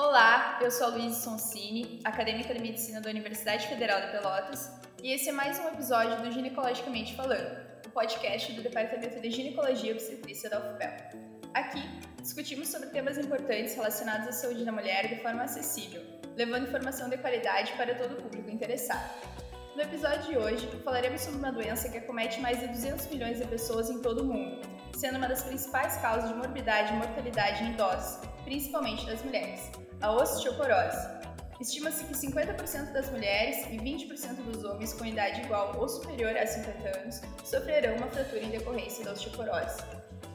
Olá, eu sou a Luísa Sonsini, acadêmica de medicina da Universidade Federal de Pelotas, e esse é mais um episódio do Ginecologicamente Falando, o podcast do Departamento de Ginecologia e Obstetrícia da UFPEL. Aqui, discutimos sobre temas importantes relacionados à saúde da mulher de forma acessível, levando informação de qualidade para todo o público interessado. No episódio de hoje, falaremos sobre uma doença que acomete mais de 200 milhões de pessoas em todo o mundo, sendo uma das principais causas de morbidade e mortalidade em idosos, principalmente das mulheres, a osteoporose. Estima-se que 50% das mulheres e 20% dos homens com idade igual ou superior a 50 anos sofrerão uma fratura em decorrência da osteoporose.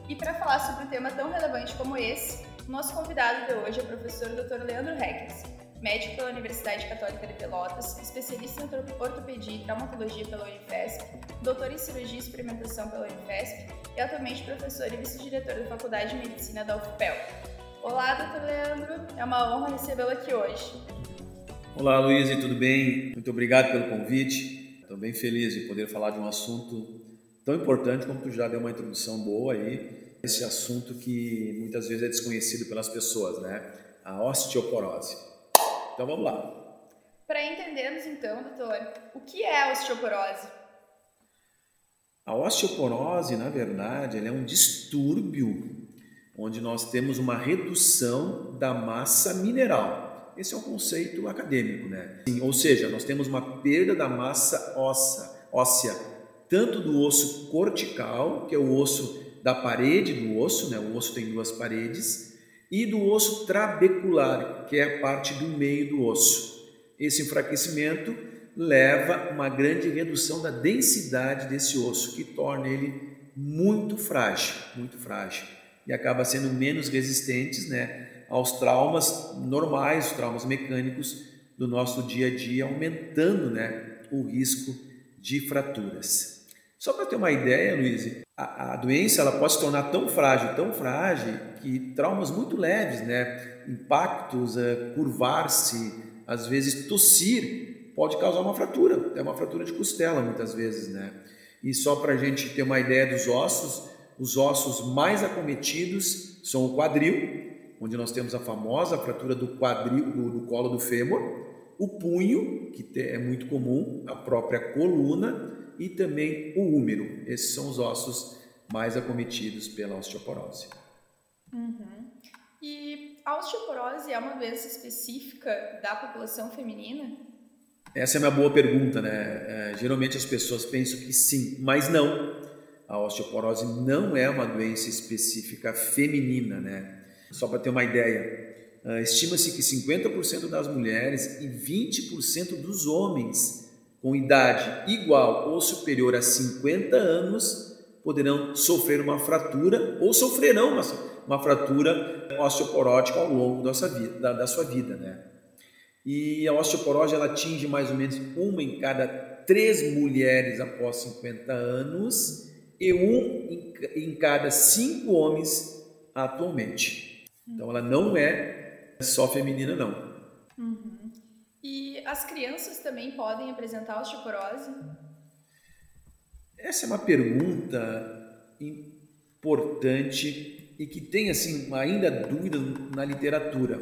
E para falar sobre um tema tão relevante como esse, nosso convidado de hoje é o professor Dr. Leandro Reckes, médico pela Universidade Católica de Pelotas, especialista em ortopedia e traumatologia pela Unifesp, doutor em cirurgia e experimentação pela Unifesp e atualmente professor e vice-diretor da Faculdade de Medicina da UFPEL. Olá, doutor Leandro, é uma honra recebê-lo aqui hoje. Olá, Luiz, tudo bem? Muito obrigado pelo convite. Estou bem feliz de poder falar de um assunto tão importante como tu já deu uma introdução boa aí, esse assunto que muitas vezes é desconhecido pelas pessoas, né? A osteoporose. Então vamos lá. Para entendermos então, doutor, o que é a osteoporose? A osteoporose, na verdade, é um distúrbio onde nós temos uma redução da massa mineral. Esse é um conceito acadêmico, né? Ou seja, nós temos uma perda da massa óssea, óssea tanto do osso cortical, que é o osso da parede do osso, né? o osso tem duas paredes, e do osso trabecular, que é a parte do meio do osso. Esse enfraquecimento leva uma grande redução da densidade desse osso, que torna ele muito frágil, muito frágil, e acaba sendo menos resistente né, aos traumas normais, traumas mecânicos do nosso dia a dia, aumentando né, o risco de fraturas. Só para ter uma ideia, Luiz, a, a, doença ela pode se tornar tão frágil, tão frágil, que traumas muito leves, né? impactos, uh, curvar-se, às vezes tossir, pode causar uma fratura, é uma fratura de costela muitas vezes. Né? E só para a gente ter uma ideia dos ossos, os ossos mais acometidos são o quadril, onde nós temos a famosa fratura do quadril, do, do colo do fêmur, o punho, que é muito comum, a própria coluna, e também o úmero. Esses são os ossos mais acometidos pela osteoporose. Uhum. E a osteoporose é uma doença específica da população feminina? Essa é uma boa pergunta, né? É, geralmente as pessoas pensam que sim, mas não. A osteoporose não é uma doença específica feminina, né? Só para ter uma ideia, uh, estima-se que 50% das mulheres e 20% dos homens com idade igual ou superior a 50 anos poderão sofrer uma fratura ou sofrerão uma, uma fratura osteoporótica ao longo da sua vida. Da, da sua vida né? E a osteoporose ela atinge mais ou menos uma em cada três mulheres após 50 anos e um em, cada cinco homens atualmente. Então ela não é só feminina, não. Uhum. E as crianças também podem apresentar osteoporose? Essa é uma pergunta importante e que tem assim ainda dúvida na literatura.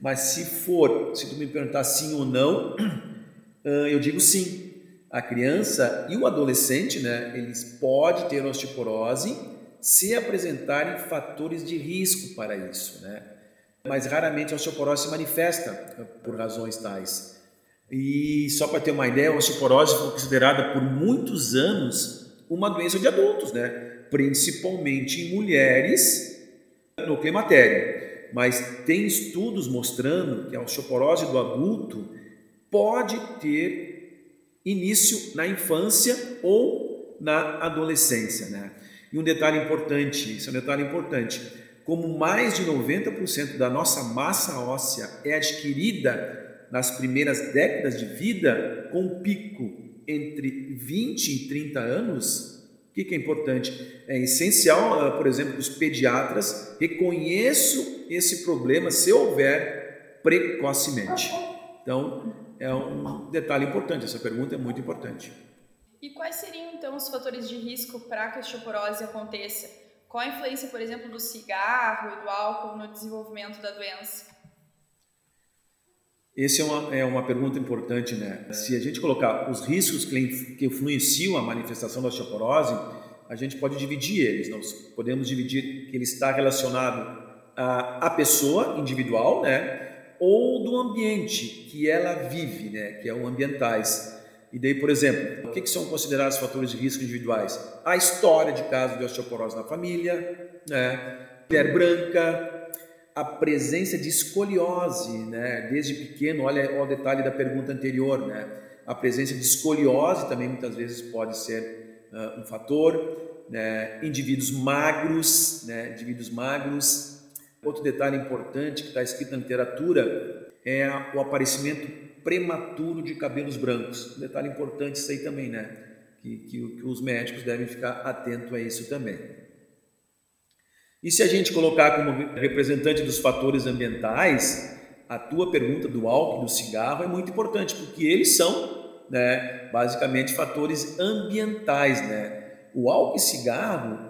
Mas se for, se tu me perguntar sim ou não, eu digo sim. A criança e o adolescente, né, eles podem ter osteoporose se apresentarem fatores de risco para isso, né? mas raramente a osteoporose se manifesta por razões tais. E só para ter uma ideia, a osteoporose foi considerada por muitos anos uma doença de adultos, né? principalmente em mulheres no climatério. Mas tem estudos mostrando que a osteoporose do adulto pode ter início na infância ou na adolescência. Né? E um detalhe importante, isso é um detalhe importante, como mais de 90% da nossa massa óssea é adquirida nas primeiras décadas de vida, com pico entre 20 e 30 anos, o que, é importante? É essencial, ah, por exemplo, que os pediatras reconheçam esse problema se houver precocemente. Então, é um detalhe importante, essa pergunta é muito importante. E quais seriam então os fatores de risco para que a osteoporose aconteça? Qual a influência, por exemplo, do cigarro e do álcool no desenvolvimento da doença? Essa é uma, é uma pergunta importante, né? Se a gente colocar os riscos que, que influenciam a manifestação da osteoporose, a gente pode dividir eles. Nós podemos dividir que ele está relacionado à, à pessoa individual, né? Ou do ambiente que ela vive, né? Que é o ambientais. E daí, por exemplo, o que, que são considerados fatores de risco individuais? A história de casos de osteoporose na família, né? Mulher branca, a presença de escoliose, né? Desde pequeno, olha, olha o detalhe da pergunta anterior, né? A presença de escoliose também muitas vezes pode ser uh, um fator, né? Indivíduos magros, né? Indivíduos magros. Outro detalhe importante que está escrito na literatura é o aparecimento prematuro de cabelos brancos. Um detalhe importante isso aí também, né? Que, que, que os médicos devem ficar atentos a isso também. E se a gente colocar como representante dos fatores ambientais, a tua pergunta do álcool e do cigarro é muito importante, porque eles são, né, basicamente fatores ambientais, né? O álcool e cigarro,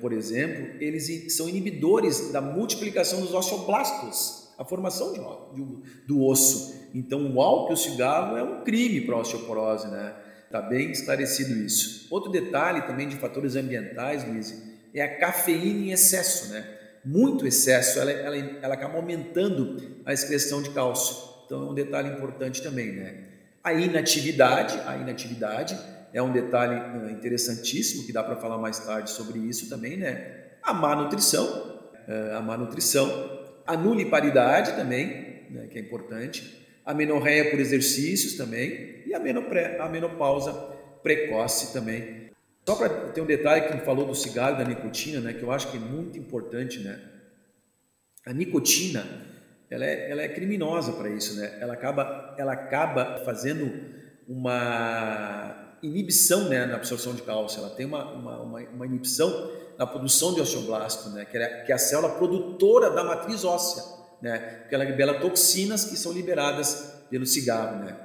por exemplo, eles são inibidores da multiplicação dos osteoblastos, a formação de, de, do osso. Então, o álcool e o cigarro é um crime para a osteoporose, né? Está bem esclarecido isso. Outro detalhe também de fatores ambientais, Luiz, é a cafeína em excesso, né? Muito excesso, ela, ela, ela acaba aumentando a excreção de cálcio. Então é um detalhe importante também, né? A inatividade, a inatividade é um detalhe eh, interessantíssimo que dá para falar mais tarde sobre isso também, né? A má nutrição, eh, a má nutrição, a nuliparidade também, né, que é importante, a menorreia por exercícios também e a, menopre, a menopausa precoce também só para ter um detalhe que falou do cigarro da nicotina, né, que eu acho que é muito importante, né? A nicotina, ela é, ela é criminosa para isso, né? Ela acaba, ela acaba fazendo uma inibição né, na absorção de cálcio. Ela tem uma, uma, uma, uma inibição na produção de osteoblasto, né? Que é, que é a célula produtora da matriz óssea, né? Porque ela libera toxinas que são liberadas pelo cigarro, né?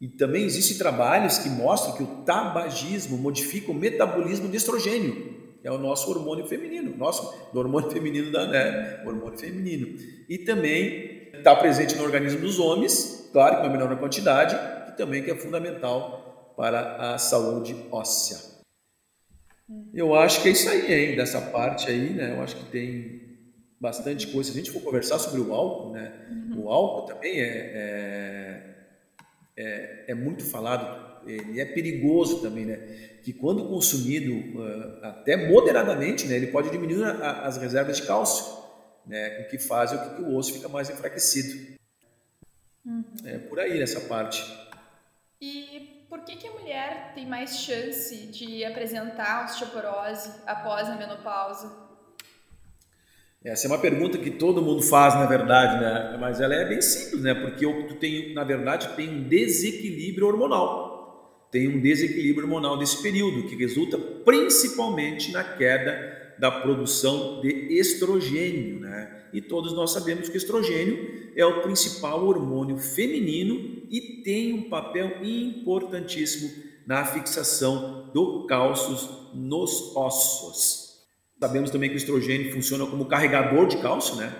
E também existem trabalhos que mostram que o tabagismo modifica o metabolismo de estrogênio, que é o nosso hormônio feminino, nosso hormônio feminino da né, hormônio feminino. E também está presente no organismo dos homens, claro que uma menor quantidade, e também que é fundamental para a saúde óssea. Eu acho que é isso aí, hein, dessa parte aí, né? Eu acho que tem bastante coisa. Se a gente for conversar sobre o álcool, né? O álcool também é, é é, é muito falado, ele é perigoso também, né? Que quando consumido uh, até moderadamente, né, ele pode diminuir as reservas de cálcio, né? O que faz o que o osso fica mais enfraquecido. Uhum. É por aí essa parte. E por que, que a mulher tem mais chance de apresentar osteoporose após a menopausa? Essa é uma pergunta que todo mundo faz, na verdade, né? Mas ela é bem simples, né? Porque tu tem, na verdade, tem um desequilíbrio hormonal. Tem um desequilíbrio hormonal desse período que resulta principalmente na queda da produção de estrogênio, né? E todos nós sabemos que estrogênio é o principal hormônio feminino e tem um papel importantíssimo na fixação do cálcio nos ossos. Sabemos também que o estrogênio funciona como carregador de cálcio, né?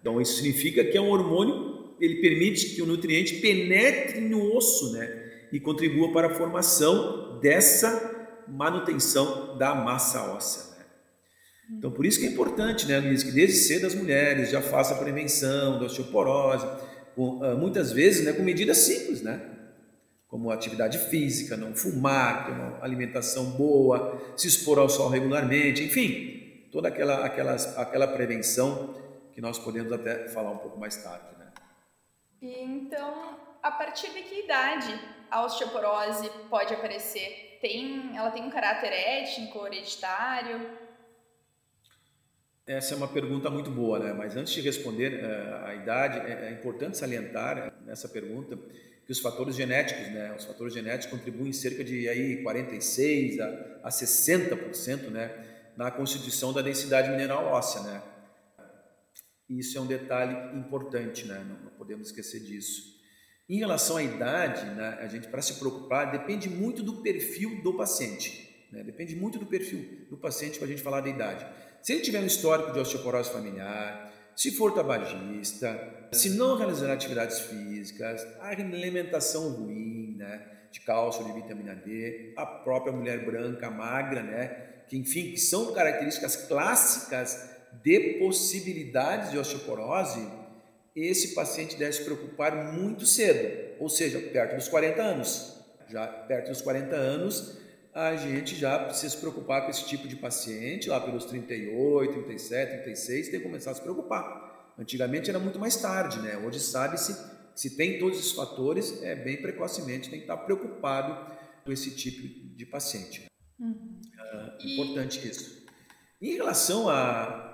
Então isso significa que é um hormônio, ele permite que o nutriente penetre no osso, né? E contribua para a formação dessa manutenção da massa óssea. Então por isso que é importante, né, Luiz, que desde cedo as mulheres já façam a prevenção da osteoporose, com, ah, muitas vezes né, com medidas simples, né? Como atividade física, não fumar, ter uma alimentação boa, se expor ao sol regularmente, enfim, toda aquela, aquela, aquela prevenção que nós podemos até falar um pouco mais tarde. Né? Então, a partir de que idade a osteoporose pode aparecer? Tem, ela tem um caráter étnico, hereditário? Essa é uma pergunta muito boa, né? Mas antes de responder uh, a idade, é, é, importante salientar uh, nessa pergunta que os fatores genéticos, né? Os fatores genéticos contribuem cerca de aí 46 a, a 60%, né? na constituição da densidade mineral óssea, né? Isso é um detalhe importante, né? Não, não podemos esquecer disso. Em relação à idade, né, a gente para se preocupar depende muito do perfil do paciente, né? Depende muito do perfil do paciente para a gente falar da idade. Se ele tiver um histórico de osteoporose familiar, se for tabagista, se não realizar atividades físicas, a alimentação ruim, né, de cálcio, de vitamina D, a própria mulher branca, magra, né, que enfim, que são características clássicas de possibilidades de osteoporose, esse paciente deve se preocupar muito cedo, ou seja, perto dos 40 anos. Já perto dos 40 anos, a gente já precisa se preocupar com esse tipo de paciente, lá pelos 38, 37, 36, tem que começar a se preocupar. Antigamente era muito mais tarde, né? Hoje sabe-se se tem todos esses fatores, é bem precocemente, tem que estar preocupado com esse tipo de paciente. Uhum. Uh, importante isso. Em relação a.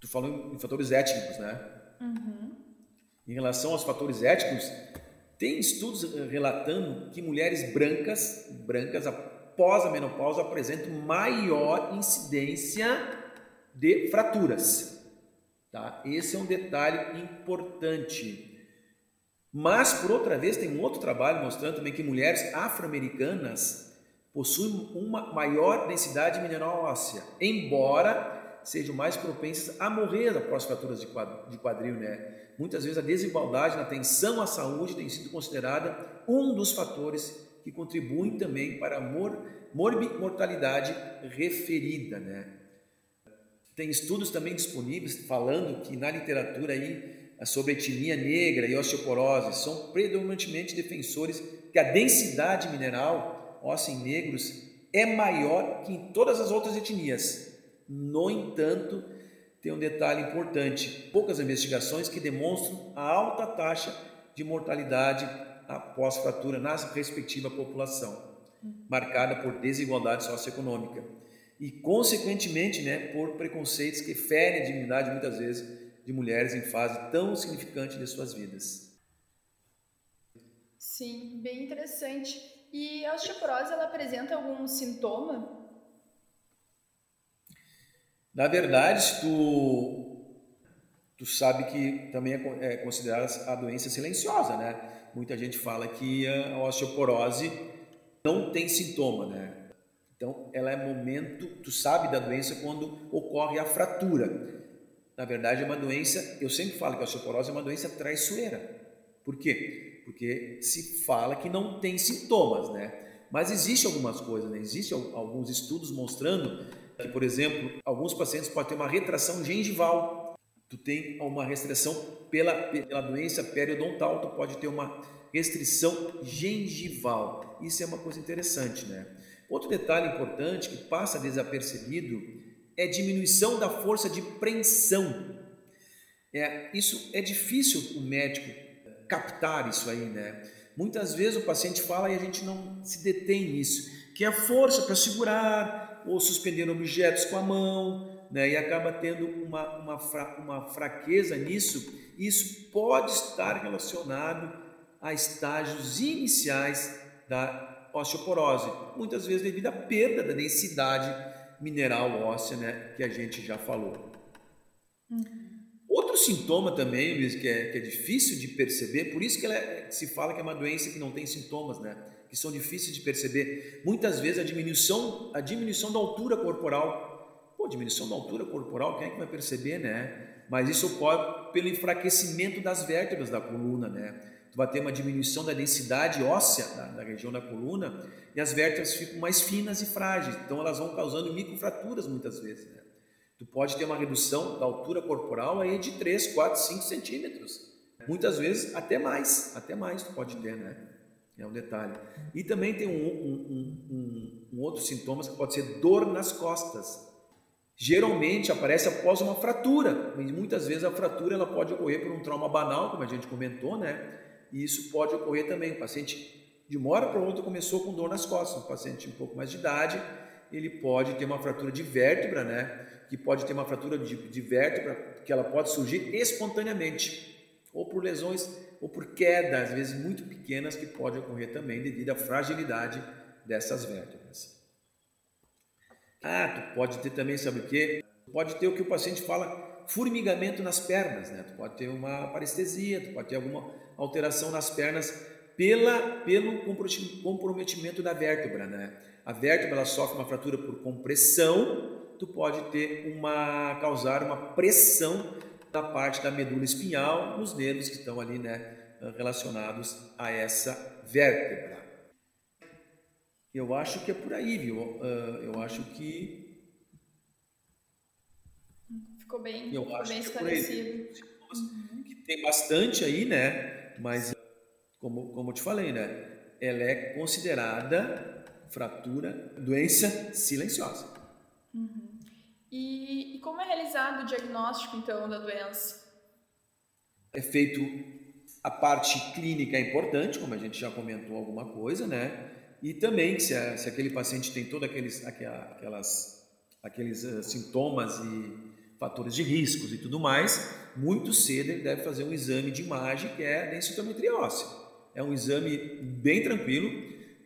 Tu falou em fatores étnicos, né? Uhum. Em relação aos fatores étnicos, tem estudos relatando que mulheres brancas, brancas após a menopausa apresentam maior incidência de fraturas. Tá? Esse é um detalhe importante. Mas, por outra vez, tem um outro trabalho mostrando também que mulheres afro-americanas possuem uma maior densidade mineral óssea, embora sejam mais propensas a morrer após fraturas de quadril, né? muitas vezes a desigualdade na atenção à saúde tem sido considerada um dos fatores que contribuem também para a mor mortalidade referida. Né? Tem estudos também disponíveis falando que na literatura aí sobre etnia negra e osteoporose são predominantemente defensores que a densidade mineral óssea em negros é maior que em todas as outras etnias. No entanto, tem um detalhe importante: poucas investigações que demonstram a alta taxa de mortalidade após fratura na respectiva população, marcada por desigualdade socioeconômica e, consequentemente, né, por preconceitos que ferem a dignidade muitas vezes de mulheres em fase tão significante de suas vidas. Sim, bem interessante. E a osteoporose ela apresenta algum sintoma na verdade, tu, tu sabe que também é, é considerada a doença silenciosa, né? Muita gente fala que a osteoporose não tem sintoma, né? Então, ela é momento, tu sabe da doença quando ocorre a fratura. Na verdade, é uma doença, eu sempre falo que a osteoporose é uma doença traiçoeira. Por quê? Porque se fala que não tem sintomas, né? Mas existe algumas coisas, né? Existem alguns estudos mostrando que, por exemplo, alguns pacientes podem ter uma retração gengival. Tu tem uma restrição pela, pela doença periodontal, tu pode ter uma restrição gengival. Isso é uma coisa interessante, né? Outro detalhe importante que passa desapercebido é diminuição da força de preensão. É, isso é difícil o médico captar isso aí, né? Muitas vezes o paciente fala e a gente não se detém nisso, que é a força para segurar, ou suspender objetos com a mão, né, e acaba tendo uma, uma, fra, uma fraqueza nisso, isso pode estar relacionado a estágios iniciais da osteoporose, muitas vezes devido à perda da densidade mineral óssea, né, que a gente já falou. Outro sintoma também, Luiz, que é, que é difícil de perceber, por isso que é, se fala que é uma doença que não tem sintomas, né? Que são difíceis de perceber. Muitas vezes a diminuição, a diminuição da altura corporal. Pô, diminuição da altura corporal, quem é que vai perceber, né? Mas isso ocorre pelo enfraquecimento das vértebras da coluna, né? Tu vai ter uma diminuição da densidade óssea da, da região da coluna e as vértebras ficam mais finas e frágeis. Então elas vão causando microfraturas muitas vezes, né? Tu pode ter uma redução da altura corporal aí de 3, 4, 5 centímetros. Muitas vezes até mais, até mais tu pode ter, né? É um detalhe. E também tem um, um, um, um outro sintoma que pode ser dor nas costas. Geralmente aparece após uma fratura, mas muitas vezes a fratura ela pode ocorrer por um trauma banal, como a gente comentou, né? E isso pode ocorrer também. O paciente de uma hora para outra começou com dor nas costas. Um paciente um pouco mais de idade, ele pode ter uma fratura de vértebra, né? Que pode ter uma fratura de, de vértebra que ela pode surgir espontaneamente, ou por lesões ou por quedas, às vezes muito pequenas, que pode ocorrer também devido à fragilidade dessas vértebras. Ah, tu pode ter também, sabe o que? Pode ter o que o paciente fala, formigamento nas pernas, né? Tu pode ter uma parestesia, tu pode ter alguma alteração nas pernas pela, pelo comprometimento da vértebra, né? A vértebra ela sofre uma fratura por compressão, tu pode ter uma causar uma pressão da parte da medula espinhal, nos nervos que estão ali, né, relacionados a essa vértebra. Eu acho que é por aí, viu? Ah, eu acho que. Ficou bem, eu ficou acho bem que é esclarecido. É uhum. Que tem bastante aí, né? Mas, como, como eu te falei, né? Ela é considerada fratura, doença silenciosa. Uhum. E, e como é realizado o diagnóstico, então, da doença? É feito a parte clínica é importante, como a gente já comentou alguma coisa, né? E também se, a, se aquele paciente tem todos aqueles, aquelas, aqueles uh, sintomas e fatores de riscos e tudo mais, muito cedo ele deve fazer um exame de imagem que é densitometria óssea. É um exame bem tranquilo.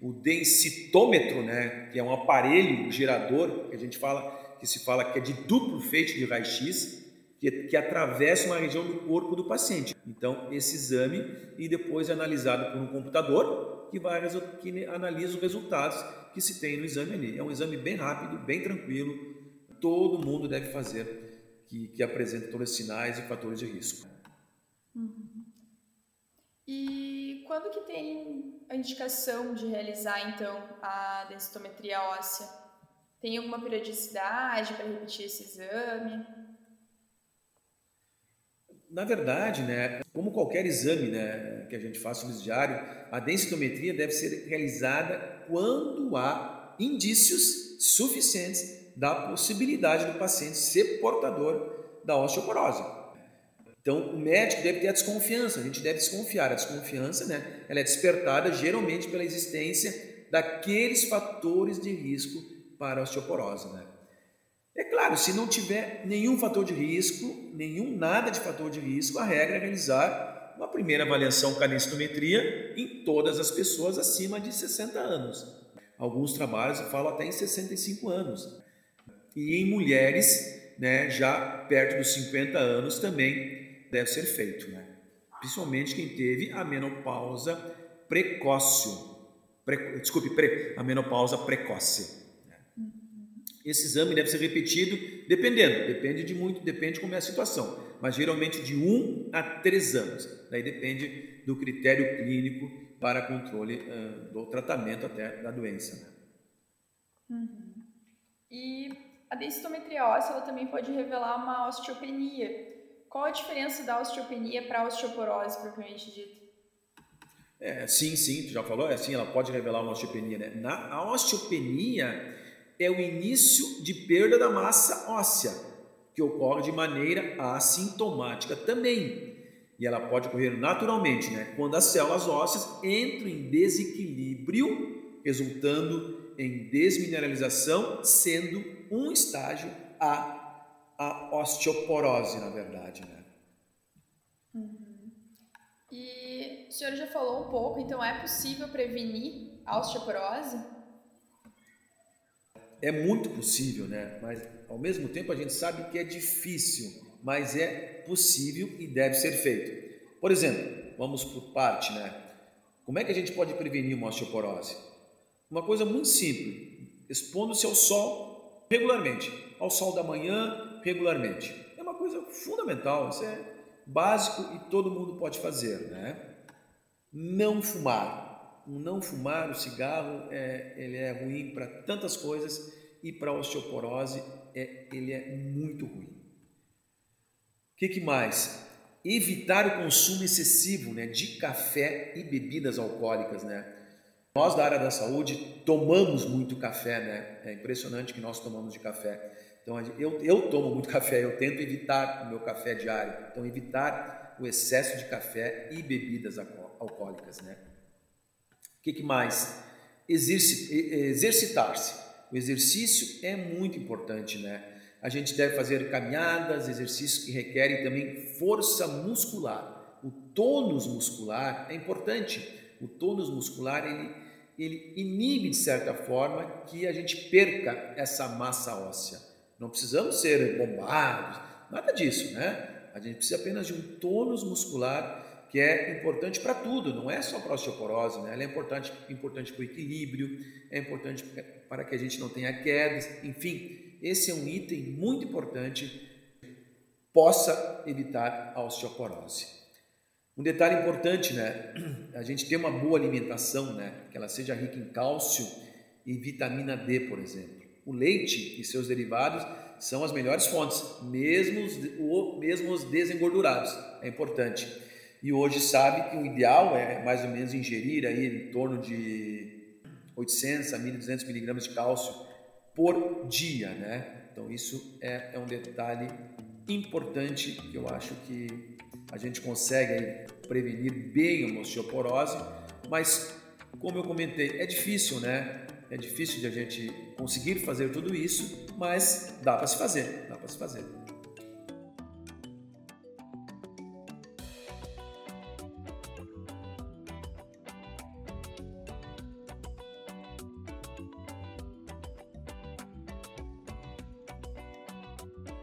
O densitômetro, né, que é um aparelho gerador que a gente fala que se fala que é de duplo feito de raio-x, que, que atravessa uma região do corpo do paciente. Então, esse exame e depois é analisado por um computador que, vai, que analisa os resultados que se tem no exame ali. É um exame bem rápido, bem tranquilo, todo mundo deve fazer, que, que apresenta todos os sinais e fatores de risco. Uhum. E quando que tem a indicação de realizar, então, a densitometria óssea? Tem alguma periodicidade para repetir esse exame? Na verdade, né, como qualquer exame né, que a gente faça no diário, a densitometria deve ser realizada quando há indícios suficientes da possibilidade do paciente ser portador da osteoporose. Então, o médico deve ter a desconfiança, a gente deve desconfiar. A desconfiança né, ela é despertada geralmente pela existência daqueles fatores de risco para a osteoporose. Né? É claro, se não tiver nenhum fator de risco, nenhum nada de fator de risco, a regra é realizar uma primeira avaliação com em todas as pessoas acima de 60 anos. Alguns trabalhos falam até em 65 anos. E em mulheres, né, já perto dos 50 anos também deve ser feito, né? Principalmente quem teve a menopausa precoce. Pre, desculpe, pre, a menopausa precoce. Esse exame deve ser repetido, dependendo, depende de muito, depende de como é a situação, mas geralmente de um a três anos. Daí depende do critério clínico para controle uh, do tratamento até da doença. Né? Uhum. E a densitometria óssea ela também pode revelar uma osteopenia. Qual a diferença da osteopenia para a osteoporose propriamente dita? É, sim, sim, tu já falou, é sim, ela pode revelar uma osteopenia. Né? Na, a osteopenia é o início de perda da massa óssea, que ocorre de maneira assintomática também. E ela pode ocorrer naturalmente, né? quando as células ósseas entram em desequilíbrio, resultando em desmineralização, sendo um estágio a, a osteoporose, na verdade. Né? Uhum. E o senhor já falou um pouco, então é possível prevenir a osteoporose? É muito possível, né? Mas ao mesmo tempo a gente sabe que é difícil, mas é possível e deve ser feito. Por exemplo, vamos por parte, né? Como é que a gente pode prevenir uma osteoporose? Uma coisa muito simples, expondo-se ao sol regularmente, ao sol da manhã regularmente. É uma coisa fundamental, isso é básico e todo mundo pode fazer, né? Não fumar, o não fumar, o cigarro, é, ele é ruim para tantas coisas e para a osteoporose é, ele é muito ruim. O que, que, mais? Evitar o consumo excessivo né, de café e bebidas alcoólicas. Né? Nós da área da saúde tomamos muito café, né? é impressionante que nós tomamos de café. Então eu, eu tomo muito café, eu tento evitar o meu café diário. Então evitar o excesso de café e bebidas alcoólicas. Né? Que, que mais? Exercitar-se. O exercício é muito importante, né? A gente deve fazer caminhadas, exercícios que requerem também força muscular. O tônus muscular é importante. O tônus muscular ele, ele inibe de certa forma que a gente perca essa massa óssea. Não precisamos ser bombados, nada disso, né? A gente precisa apenas de um tônus muscular que é importante para tudo, não é só para a osteoporose, né? ela é importante, importante para o equilíbrio, é importante para que a gente não tenha quedas, enfim, esse é um item muito importante possa evitar a osteoporose. Um detalhe importante, né? A gente ter uma boa alimentação, né? Que ela seja rica em cálcio e vitamina D, por exemplo. O leite e seus derivados são as melhores fontes, mesmo os, mesmo os desengordurados. É importante. E hoje sabe que o ideal é mais ou menos ingerir aí em torno de 800 a 1.200 miligramas de cálcio por dia, né? Então isso é, é um detalhe importante que eu acho que a gente consegue prevenir bem a osteoporose, mas como eu comentei, é difícil, né? É difícil de a gente conseguir fazer tudo isso, mas dá para se fazer, dá para se fazer.